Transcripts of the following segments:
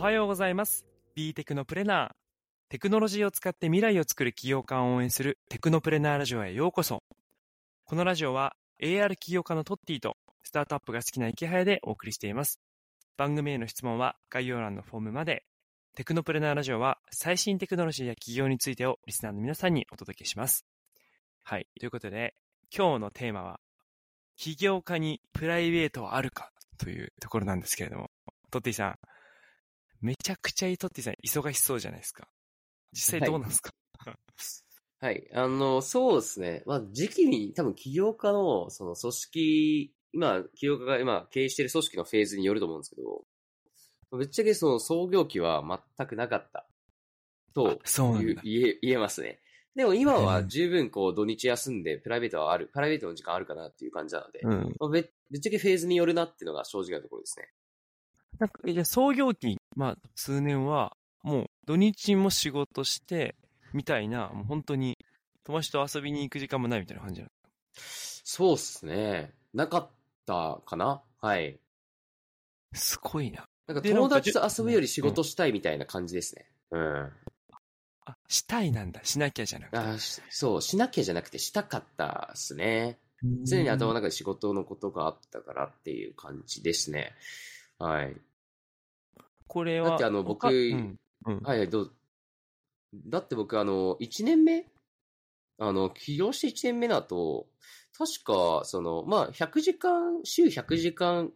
はようございます。B テクノプレナー。テクノロジーを使って未来を作る企業家を応援するテクノプレナーラジオへようこそ。このラジオは AR 起業家のトッティとスタートアップが好きな池早でお送りしています。番組への質問は概要欄のフォームまで。テクノプレナーラジオは最新テクノロジーや企業についてをリスナーの皆さんにお届けします。はい。ということで、今日のテーマは、起業家にプライベートはあるかというところなんですけれども、トッティさん、めちゃくちゃトッティさん忙しそうじゃないですか。実際どうなんですか、はい。あの、そうですね。まあ、時期に多分起業家の、その組織、今、起業家が今経営している組織のフェーズによると思うんですけど、ぶっちゃけその創業期は全くなかった。と。言え、言えますね。でも今は十分こう土日休んでプライベートはある、プライベートの時間あるかなっていう感じなので、うん。まあ、ぶぶっちゃけフェーズによるなっていうのが正直なところですね。なんか、じゃあ創業期、まあ、数年は、もう土日も仕事して、みたいな、もう本当に、友達と遊びに行く時間もないみたいな感じなの。そうっすね。なかったかな？はい。すごいな。なんか友達と遊ぶより仕事したいみたいな感じですね。うん。あ、したいなんだ。しなきゃじゃなくて。あしそう、しなきゃじゃなくてしたかったっすね。常に頭の中で仕事のことがあったからっていう感じですね。はい。これは、だってあの僕他うん。うん。はいはい、どうぞ。だって僕あの、1年目？あの、起業して1年目だと、確か、その、まあ、100時間、週100時間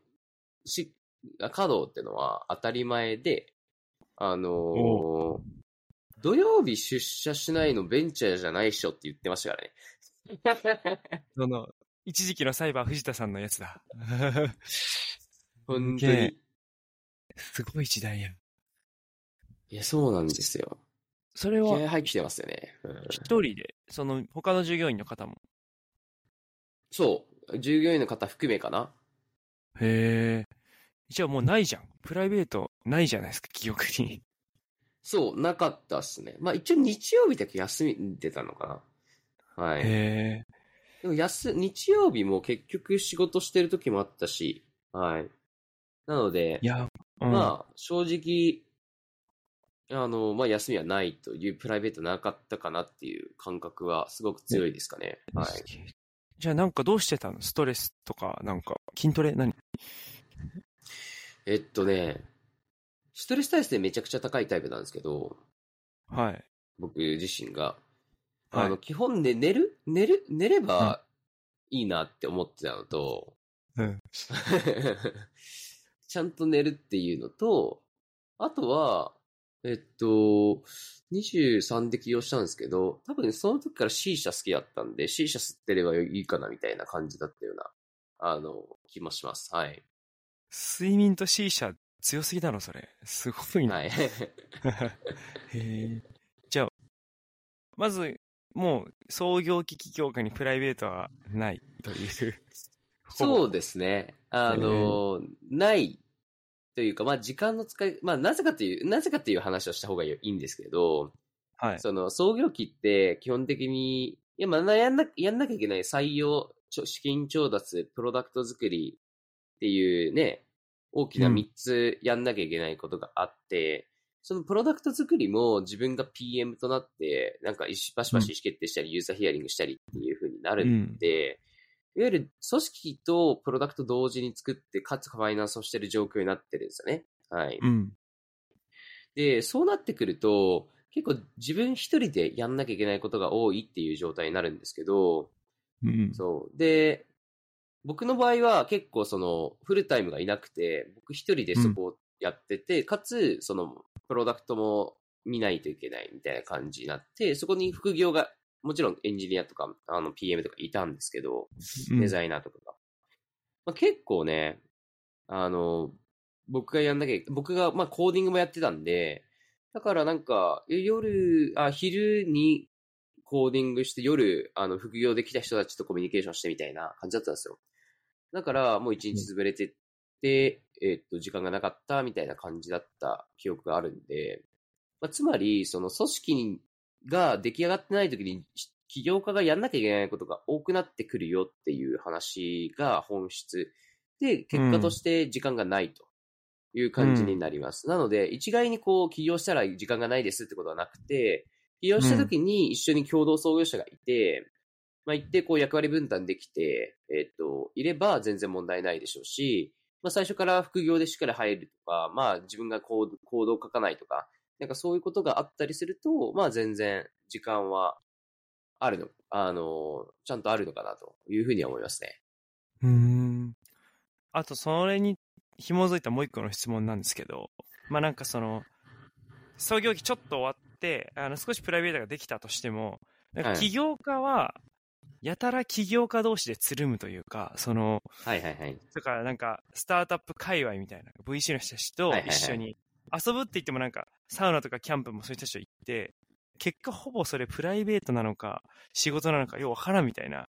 し、稼働ってのは当たり前で、あのー土曜日出社しないのベンチャーじゃないっしょって言ってましたからね。その、一時期のサイバー藤田さんのやつだ。本当に。すごい時代や。いや、そうなんですよ。それは、気合入ってますよね。うん一人で、その、他の従業員の方も？そう。従業員の方含めかな。へえ。じゃあもうないじゃん。プライベートないじゃないですか、記憶に。そう、なかったっすね。まあ一応日曜日だけ休み出たのかな。はい。へえ。でも休、日曜日も結局仕事してる時もあったし、はい。なのでい、や、うん、まあ正直、あの、まあ休みはないというプライベートなかったかなっていう感覚はすごく強いですかね。はい。じゃあなんかどうしてたの？ストレスとか、なんか、筋トレ何？えっとね、ストレス耐性めちゃくちゃ高いタイプなんですけど、はい。僕自身が。はいあの、基本で寝る？寝る？寝ればいいなって思ってたのと、うん。ちゃんと寝るっていうのと、あとは、えっと、23で起業したんですけど、多分その時から C 社好きだったんで、C 社吸ってればいいかなみたいな感じだったような、あの、気もします。はい。睡眠と C 社強すぎだろ、それ。すごいな。はい。へえ。じゃあ、まず、もう、創業期起業家にプライベートはないという。そうですね。あの、ないというか、まあ時間の使い、まあなぜかという、なぜかという話をした方がいいんですけど、はい。その創業期って基本的に、いや、まあやんな、やんなきゃいけない採用、資金調達、プロダクト作りっていうね、大きなうん。3つやんなきゃいけないことがあって、そのプロダクト作りも自分が PM となって、なんか一バシバシ意思決定したり、ユーザーヒアリングしたりっていう風になるんで、いわゆる組織とプロダクト同時に作って、かつファイナンスをしてる状況になってるんですよね。はい。うん。で、そうなってくると、結構自分一人でやんなきゃいけないことが多いっていう状態になるんですけど、うん。そう。で、僕の場合は結構そのフルタイムがいなくて、僕一人でそこをやってて、かつそのプロダクトも見ないといけないみたいな感じになって、そこに副業が、もちろんエンジニアとか、あの PM とかいたんですけど、デザイナーとかが。まあ、結構ね、あの、僕がやんなきゃ、僕が、まあ、コーディングもやってたんで、だからなんか、え夜、あ、昼にコーディングして、夜、あの、副業で来た人たちとコミュニケーションしてみたいな感じだったんですよ。だから、もう一日潰れてって、えっと、時間がなかったみたいな感じだった記憶があるんで、まあ、つまり、その組織が出来上がってない時に、起業家がやんなきゃいけないことが多くなってくるよっていう話が本質。で、結果として時間がないと。いう感じになります。なので、一概にこう、起業したら時間がないですってことはなくて、起業した時に一緒に共同創業者がいて、まあ、行ってこう役割分担できて、えっと、いれば全然問題ないでしょうし、まあ、最初から副業でしっかり入るとか、まあ、自分がコードコードを書かないとか、なんかそういうことがあったりすると、まあ、全然時間はあるの、あの、ちゃんとあるのかなというふうには思いますね。うーん。あと、それに紐づいたもう一個の質問なんですけど、まあなんかその、創業期ちょっと終わって、あの少しプライベートができたとしても、なんかはい起業家は、やたら起業家同士でつるむというか、その、はいはいはい。だからなんか、スタートアップ界隈みたいな、VC の人たちと一緒に遊ぶって言ってもなんか、サウナとかキャンプもそういう人たちと行って、結果ほぼそれプライベートなのか、仕事なのか、ようわからんみたいな、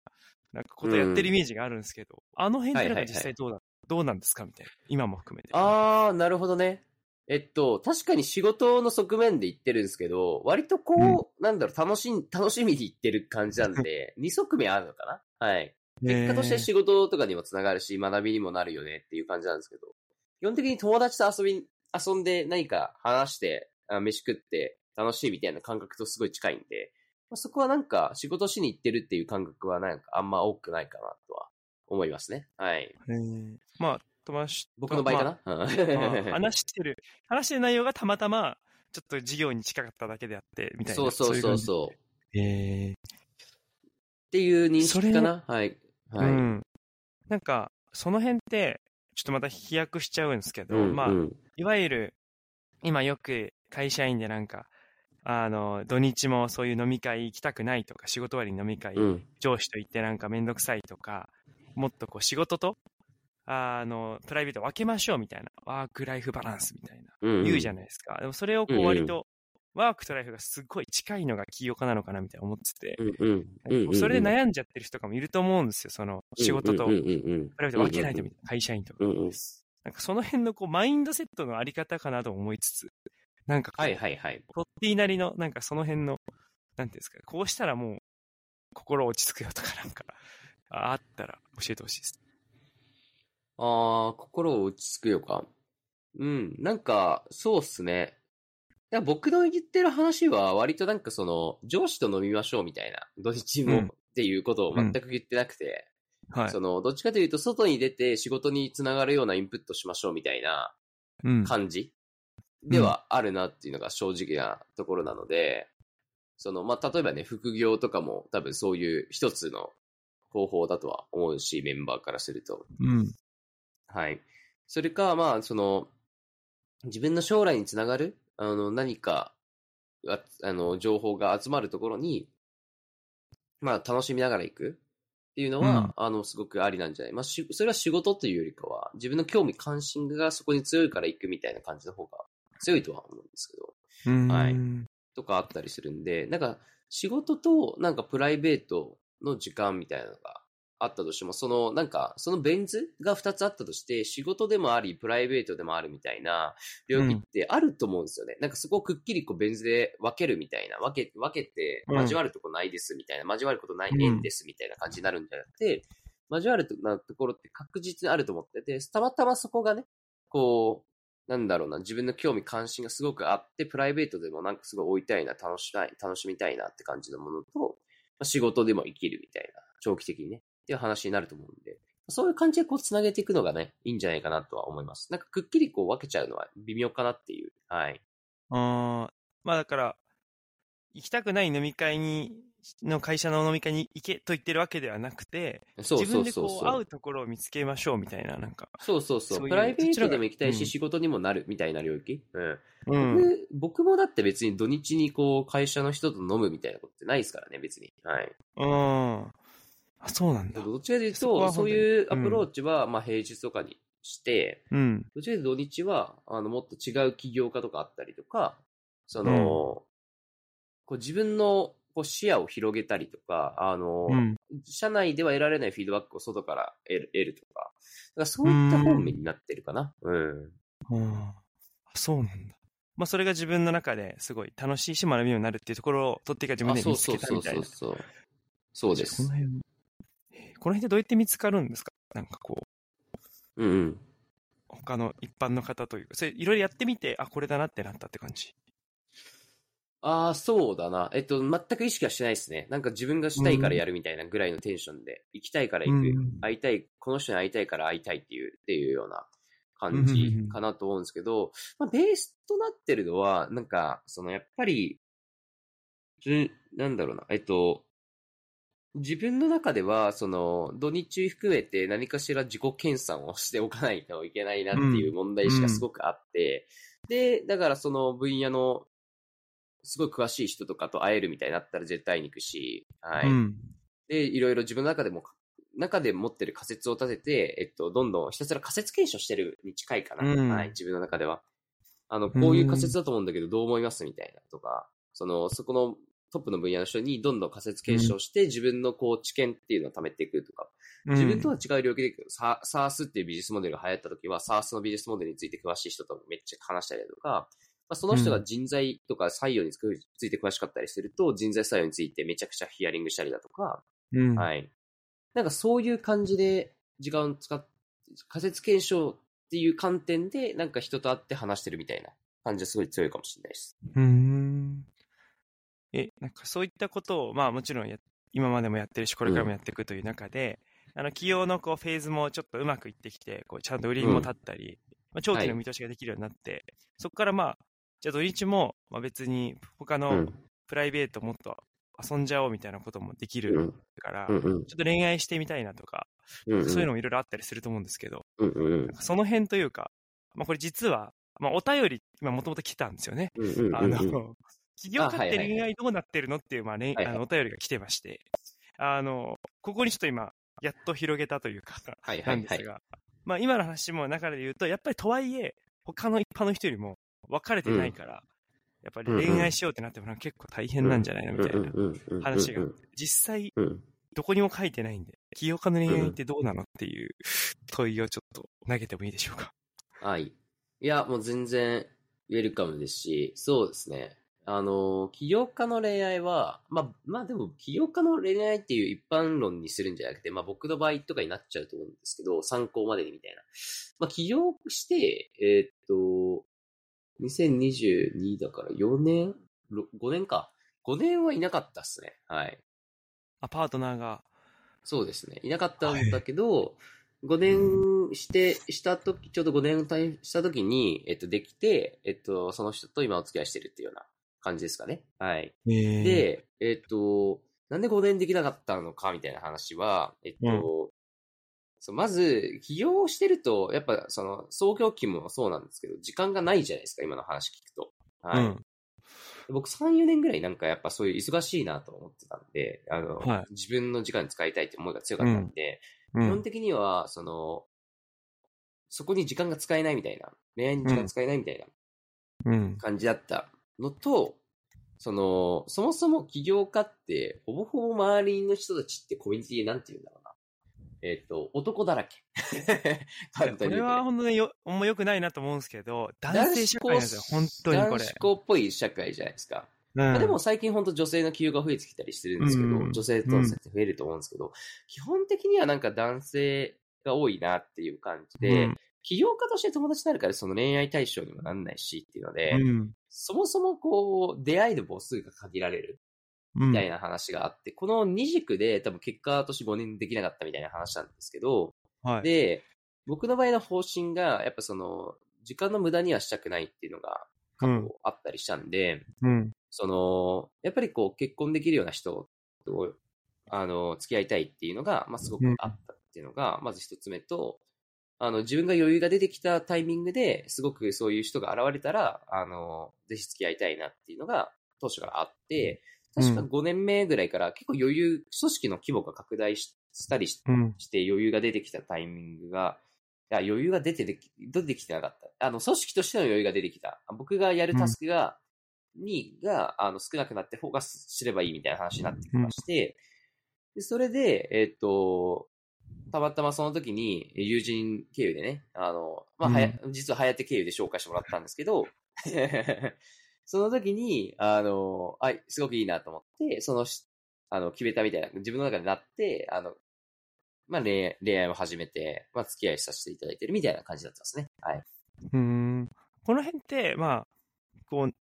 なんかことやってるイメージがあるんですけど、あの辺ってなんか実際どうだ、どうなんですかみたいな。今も含めて。あー、なるほどね。えっと、確かに仕事の側面で言ってるんですけど、割とこう、なんだろう、楽しん、楽しみに言ってる感じなんで、二側面あるのかな？はい。結果として仕事とかにもつながるし、学びにもなるよねっていう感じなんですけど、基本的に友達と遊び、遊んで何か話して、あ飯食って楽しいみたいな感覚とすごい近いんで、まあ、そこはなんか仕事しに行ってるっていう感覚はなんかあんま多くないかなとは思いますね。はい。まあ、友達と僕の場合かな、まあうん 話してる、話してる内容がたまたま、ちょっと授業に近かっただけであって、みたいな。そうそうそううそう。いう感じ。へーっていう認識かな？はい。はい。うん。なんか、その辺って、ちょっとまた飛躍しちゃうんですけど、うんまあ、うんいわゆる、今よく会社員でなんか、あの、土日もそういう飲み会行きたくないとか、仕事終わりに飲み会、うん。上司と行ってなんかめんどくさいとか、もっとこう仕事と、あの、プライベート分けましょうみたいな、ワークライフバランスみたいな、うん。言うじゃないですか。でもそれをこうんううん割と、ワークとライフがすっごい近いのが起業家なのかなみたいな思ってて、うんうん。うんうん。それで悩んじゃってる人とかもいると思うんですよ、その、仕事とうんうんうんうん。プライベート分けないとみたいな、会社員とか。うんうん。なんかその辺のこうマインドセットのあり方かなと思いつつ、なんかはいはいはい。トッティなりの、なんかその辺の、なんていうんですか、こうしたらもう、心落ち着くよとかなんか、ああったら教えてほしいです。ああ、心落ち着くよか。うん。なんか、そうっすね。いや僕の言ってる話は割となんかその、上司と飲みましょうみたいな、土日もうんっていうことを全く言ってなくて、はい。その、どっちかというと外に出て仕事につながるようなインプットしましょうみたいなうん。感じではあるなっていうのが正直なところなので、その、まあ、例えばね、副業とかも多分そういう一つの方法だとは思うし、メンバーからすると。うん。はい。それか、まあ、その、自分の将来につながる、あの、何かが、あの、情報が集まるところに、まあ、楽しみながら行くっていうのは、うん。あの、すごくありなんじゃない？まあ、しそれは仕事というよりかは、自分の興味関心がそこに強いから行くみたいな感じの方が強いとは思うんですけど、うん。はい。とかあったりするんで、なんか、仕事と、なんかプライベートの時間みたいなのがあったとしても、その、なんか、そのベン図が2つあったとして、仕事でもあり、プライベートでもあるみたいな領域ってあると思うんですよね。なんかそこをくっきりこうベン図で分けるみたいな、分け、分けて、うん。交わるとこないですみたいな、交わることないうん。縁ですみたいな感じになるんじゃなくて、交わるとなところって確実にあると思ってて、たまたまそこがね、こう、なんだろうな、自分の興味関心がすごくあって、プライベートでもなんかすごい追いたいな、楽しみたい、楽しみたいなって感じのものと、まあ、仕事でも生きるみたいな、長期的にね、っていう話になると思うんで、そういう感じでこう繋げていくのがね、いいんじゃないかなとは思います。なんかくっきりこう分けちゃうのは微妙かなっていう。はい。あーまあだから、行きたくない飲み会に、の会社の飲み会に行けと言ってるわけではなくて、そう自分でそうそうそう。こう会うところを見つけましょうみたいな、なんか。そうそうそう。そういうプライベートでも行きたいし、うん仕事にもなるみたいな領域？うん。うん。僕僕もだって別に土日にこう会社の人と飲むみたいなことってないですからね、別に。はい。うん。あ、そうなんだ。どっちかというと、そういうアプローチは、まあ平日とかにして、うん。どっちかというと土日は、あの、もっと違う起業家とかあったりとか、その、こう自分のこう視野を広げたりとか、あの、うん。社内では得られないフィードバックを外から得る得るとか、だからそういった方面になってるかな。うん。うんあそうなんだ。まあ、それが自分の中ですごい楽しいし学びにもなるっていうところを取っていか自分で見つそうそうけたみたいな。そうそう。そうですこの。辺、えーこの辺でどうやって見つかるんですか？なんかこう。うんうん。他の一般の方というか、それいろいろやってみて、あ、これだなってなったって感じ？ああ、そうだな。えっと、全く意識はしてないですね。なんか自分がしたいからやるみたいなぐらいのテンションで、行きたいから行く、うん会いたい、この人に会いたいから会いたいっていう、っていうような感じかなと思うんですけど、まあ、ベースとなってるのは、なんか、そのやっぱり、じなんだろうな、えっと、自分の中では、その、土日含めて何かしら自己研鑽をしておかないといけないなっていう問題意識がすごくあって、で、だからその分野の、すごい詳しい人とかと会えるみたいになったら絶対に行くし、はい。うん。で、いろいろ自分の中でも、中で持ってる仮説を立てて、えっと、どんどんひたすら仮説検証してるに近いかな。うんはい、自分の中では。あの、こういう仮説だと思うんだけど、どう思いますみたいなとか、その、そこのトップの分野の人にどんどん仮説検証して、自分のこう知見っていうのを貯めていくとか、自分とは違う領域で、サ SARS っていうビジネスモデルが流行った時は、SARS のビジネスモデルについて詳しい人とめっちゃ話したりだとか、まあ、その人が人材とか採用について詳しかったりすると、人材採用についてめちゃくちゃヒアリングしたりだとか、うん。はい。なんかそういう感じで時間を使って、仮説検証っていう観点で、なんか人と会って話してるみたいな感じはすごい強いかもしれないです。うーん。え、なんかそういったことを、まあもちろんや今までもやってるし、これからもやっていくという中で、あの、企業のこうフェーズもちょっとうまくいってきて、こうちゃんと売りも立ったり、まあ、長期の見通しができるようになって、そこからまあ、じゃあ土日も、まあ、別に他のうん。プライベートもっと遊んじゃおうみたいなこともできるうん。から、うん。うんちょっと恋愛してみたいなとか、うん。そういうのもいろいろあったりすると思うんですけど、うん。うん。その辺というか、まあこれ実は、まあお便り、今もともと来たんですよね。うん。うん。あの、起業家って恋愛どうなってるのっていう、まあ、恋はいはいあのお便りが来てまして、あの、ここにちょっと今、やっと広げたというか、はいはいはい。なんですが、まあ今の話も中で言うと、やっぱりとはいえ、他の一般の人よりも別れてないから、やっぱり恋愛しようってなっても結構大変なんじゃないのみたいな話が実際うん。どこにも書いてないんで、起業家の恋愛ってどうなのっていう問いをちょっと投げてもいいでしょうか。はい。いや、もう全然ウェルカムですし、そうですね。あの、起業家の恋愛は、まあ、まあでも、起業家の恋愛っていう一般論にするんじゃなくて、まあ僕の場合とかになっちゃうと思うんですけど、参考までにみたいな。まあ起業して、えーっと、2022だから4年 ?5 年か。5年はいなかったっすね。はい。あ、パートナーが、そうですね。いなかったんだけど、5年して、したとき、ちょうど5年退したときに、えっと、できて、えっと、その人と今お付き合いしてるっていうような感じですかね。はい。で、で、えっと、なんで5年できなかったのかみたいな話は、えっと、そうまず、起業してると、やっぱ、その、創業期もそうなんですけど、時間がないじゃないですか、今の話聞くと。はい。うん僕3、4年ぐらいなんかやっぱそういう忙しいなと思ってたんで、あの、はい自分の時間に使いたいって思いが強かったんで、うん。基本的には、その、そこに時間が使えないみたいな、恋愛に時間使えないみたいなうん。感じだったのと、その、そもそも起業家って、ほぼほぼ周りの人たちってコミュニティなんて言うんだろうな。えっ、と、男だらけ。簡これは本当によ、あんま良くないなと思うんですけど、男性社会なんですよ、本当にこれ男子。校っぽい社会じゃないですか。うんまあでも最近本当女性の起業が増えてきたりしてるんですけど、うん女性との接点増えると思うんですけど、基本的にはなんか男性が多いなっていう感じで、うん起業家として友達になるからその恋愛対象にもなんないしっていうので、うんそもそもこう、出会いの母数が限られるうんみたいな話があって、この二軸で多分結果として5年できなかったみたいな話なんですけど、はい。で、僕の場合の方針が、やっぱその、時間の無駄にはしたくないっていうのが過去あったりしたんで、うん。その、やっぱりこう結婚できるような人と、あの、付き合いたいっていうのが、まあすごくあったっていうのが、まず一つ目と、あの、自分が余裕が出てきたタイミングで、すごくそういう人が現れたら、あの、ぜひ付き合いたいなっていうのが、当初からあって、確かうん。5年目ぐらいから結構余裕、組織の規模が拡大ししたりして余裕が出てきたタイミングが、いや余裕が出てでき出てきてなかった。あの、組織としての余裕が出てきた。僕がやるタスクが、に、が、あの、少なくなってフォーカスすればいいみたいな話になってきまして、でそれで、えっと、たまたまその時に友人経由でね、あの、まあ、はや、実は早手経由で紹介してもらったんですけど、その時に、あの、あ、すごくいいなと思って、そのし、あの、決めたみたいな、自分の中でなって、あの、まあ恋愛恋愛を始めて、まあ付き合いさせていただいてるみたいな感じだったんですね。はい。うーん。この辺って、まあ、こう、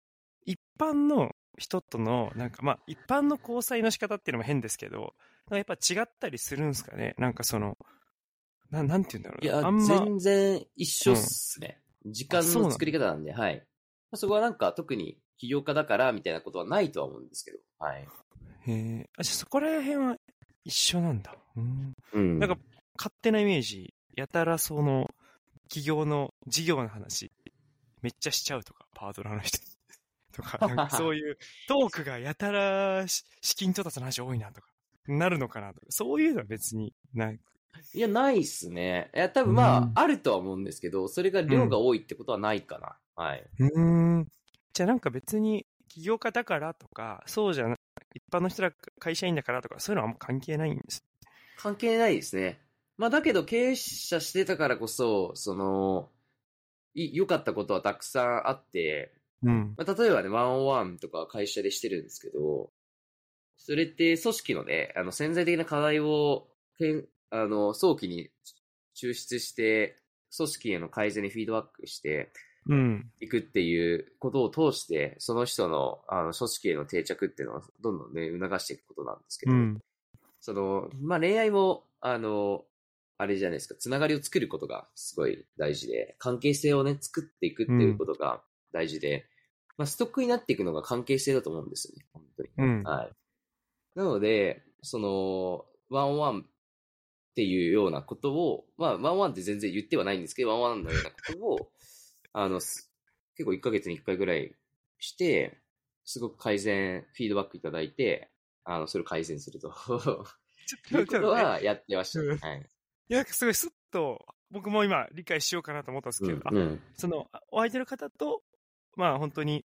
一般の人との、なんかまあ、一般の交際の仕方っていうのも変ですけど、やっぱ違ったりするんですかね？なんかその、ななんて言うんだろういや、あんま、全然一緒っすね。時間そうなんだの作り方なんで、はい。まあそこはなんか特に起業家だからみたいなことはないとは思うんですけど、はい。へえ、あ、じゃあそこら辺は一緒なんだ。うん。うん。なんか、勝手なイメージ、やたらその、企業の事業の話、めっちゃしちゃうとか、パートナーの人にとか、なんかそういう、トークがやたらし資金調達の話多いなとか、なるのかなとか、そういうのは別にない。いや、ないっすね。いや、多分まあ、うんあるとは思うんですけど、それが量が多いってことはないかな。はい。うーん。じゃあなんか別に、起業家だからとか、そうじゃな、一般の人ら会社員だからとか、そういうのはあんま関係ないんです。関係ないですね。まあ、だけど経営者してたからこそ、その、い良かったことはたくさんあって、うん。まあ、例えばね、ワンオンワンとか会社でしてるんですけど、それって組織のね、あの潜在的な課題をけんあの早期に抽出して、組織への改善にフィードバックしてうん。いくっていうことを通して、その人のあの組織への定着っていうのをどんどんね、促していくことなんですけど、うん。その、まあ、恋愛も、あの、あれじゃないですか、つながりを作ることがすごい大事で、関係性をね、作っていくっていうことが大事で、まあ、ストックになっていくのが関係性だと思うんですよね、本当に。うん。はい。なので、その、ワンワンっていうようなことを、まあ、ワンワンって全然言ってはないんですけど、ワンワンのようなことを、あの、す結構1ヶ月に1回ぐらいして、すごく改善、フィードバックいただいて、あの、それを改善すると。ちょいうことはやってましたうんね。はい。いや、なんかすごいスッと、僕も今理解しようかなと思ったんですけど、あうん。その、お相手の方と、まあ本当に、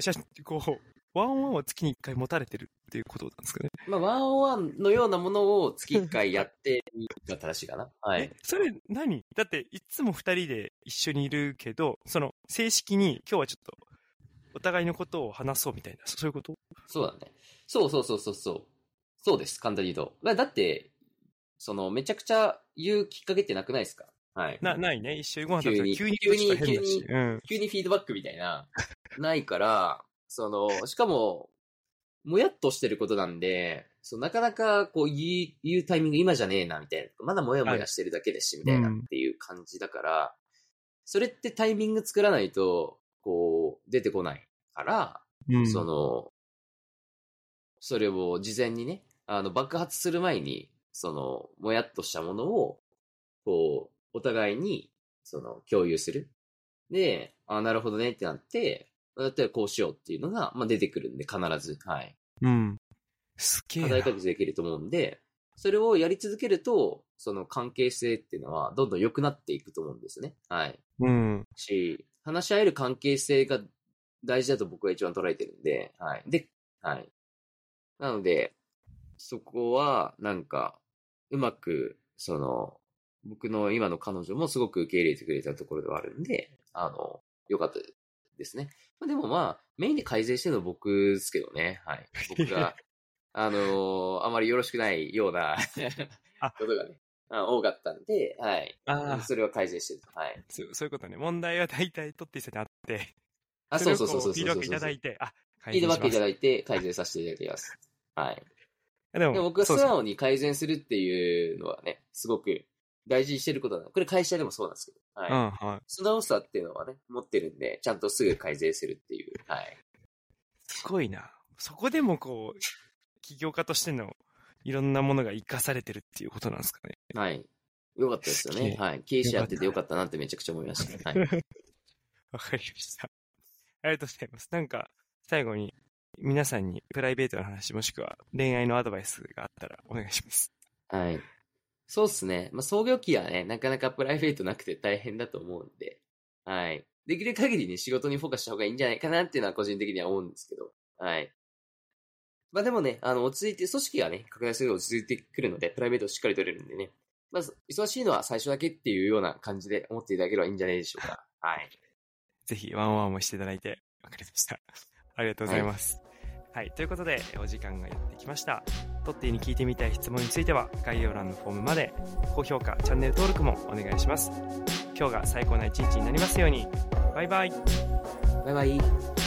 写真こう、ワンオンワンを月に1回持たれてるっていうことなんですかね。まあ、ワンオンワンのようなものを月1回やってみるが正しいかな。はいえ。、それ何？だって、いつも二人で一緒にいるけど、その、正式に今日はちょっと、お互いのことを話そうみたいな、そそういうこと？そうだね。そうそうそうそうそう。そうです、簡単に言うと。だだって、その、めちゃくちゃ言うきっかけってなくないですか？はい。な、ないね。一緒にご飯食べたら急急にに言うとちょっと変だし。急うん。急にフィードバックみたいな、ないから、その、しかも、もやっとしてることなんで、そうなかなかこう言う言うタイミング今じゃねえな、みたいな。まだもやもやしてるだけですし、みたいなうんっていう感じだから、それってタイミング作らないと、こう、出てこないから、うん。その、それを事前にね、あの、爆発する前に、その、もやっとしたものを、こう、お互いに、その、共有する。で、あなるほどねってなって、だったらこうしようっていうのが、まあ、出てくるんで、必ず。はい。うん。すげえな。課題解決できると思うんで、それをやり続けると、その関係性っていうのは、どんどん良くなっていくと思うんですね。はい。うん。し、話し合える関係性が大事だと僕は一番捉えてるんで、はい。で、はい。なので、そこは、なんか、うまく、その、僕の今の彼女もすごく受け入れてくれたところではあるんで、あの、よかったですね。まあ、でもまあ、メインで改善してるのは僕ですけどね。はい。僕が、あのあまりよろしくないようなあ ことがね、あ多かったんで、はい。ああ、それは改善してる。はい。そうそういうことね。問題は大体トッティさんにあって、あ、そうそうそうそうそうそうれをこフィードバックいただいて、あ、フィードバックいただいいて改善させていただきます。はい。て。ででも、も僕は素直に改善するっていうのはね、すごく大事にしてることなの。これ会社でもそうなんですけど。はい。うん、はい。素直さっていうのはね、持ってるんで、ちゃんとすぐ改善するっていう。はい。すごいな。そこでもこう、起業家としてのいろんなものが活かされてるっていうことなんですかね。はい。よかったですよね。はい。経営者やっててよかったなってめちゃくちゃ思いました。はい。わかりました。ありがとうございます。なんか、最後に、皆さんにプライベートの話もしくは恋愛のアドバイスがあったらお願いします。はい。そうっすね。まあ、創業期はね、なかなかプライベートなくて大変だと思うんで、はい。できる限りね、仕事にフォーカスした方がいいんじゃないかなっていうのは個人的には思うんですけど、はい。まあでもね、あの、落ち着いて、組織がね、拡大すると落ち着いてくるので、プライベートをしっかり取れるんでね、まず、忙しいのは最初だけっていうような感じで思っていただければいいんじゃないでしょうか。はい。ぜひ、ワンワンもしていただいて、わかりました。ありがとうございます。はい、ということで、お時間がやってきました。トッティに聞いてみたい質問については概要欄のフォームまで高評価チャンネル登録もお願いします。今日が最高な一日になりますように。バイバイ。バイバイ。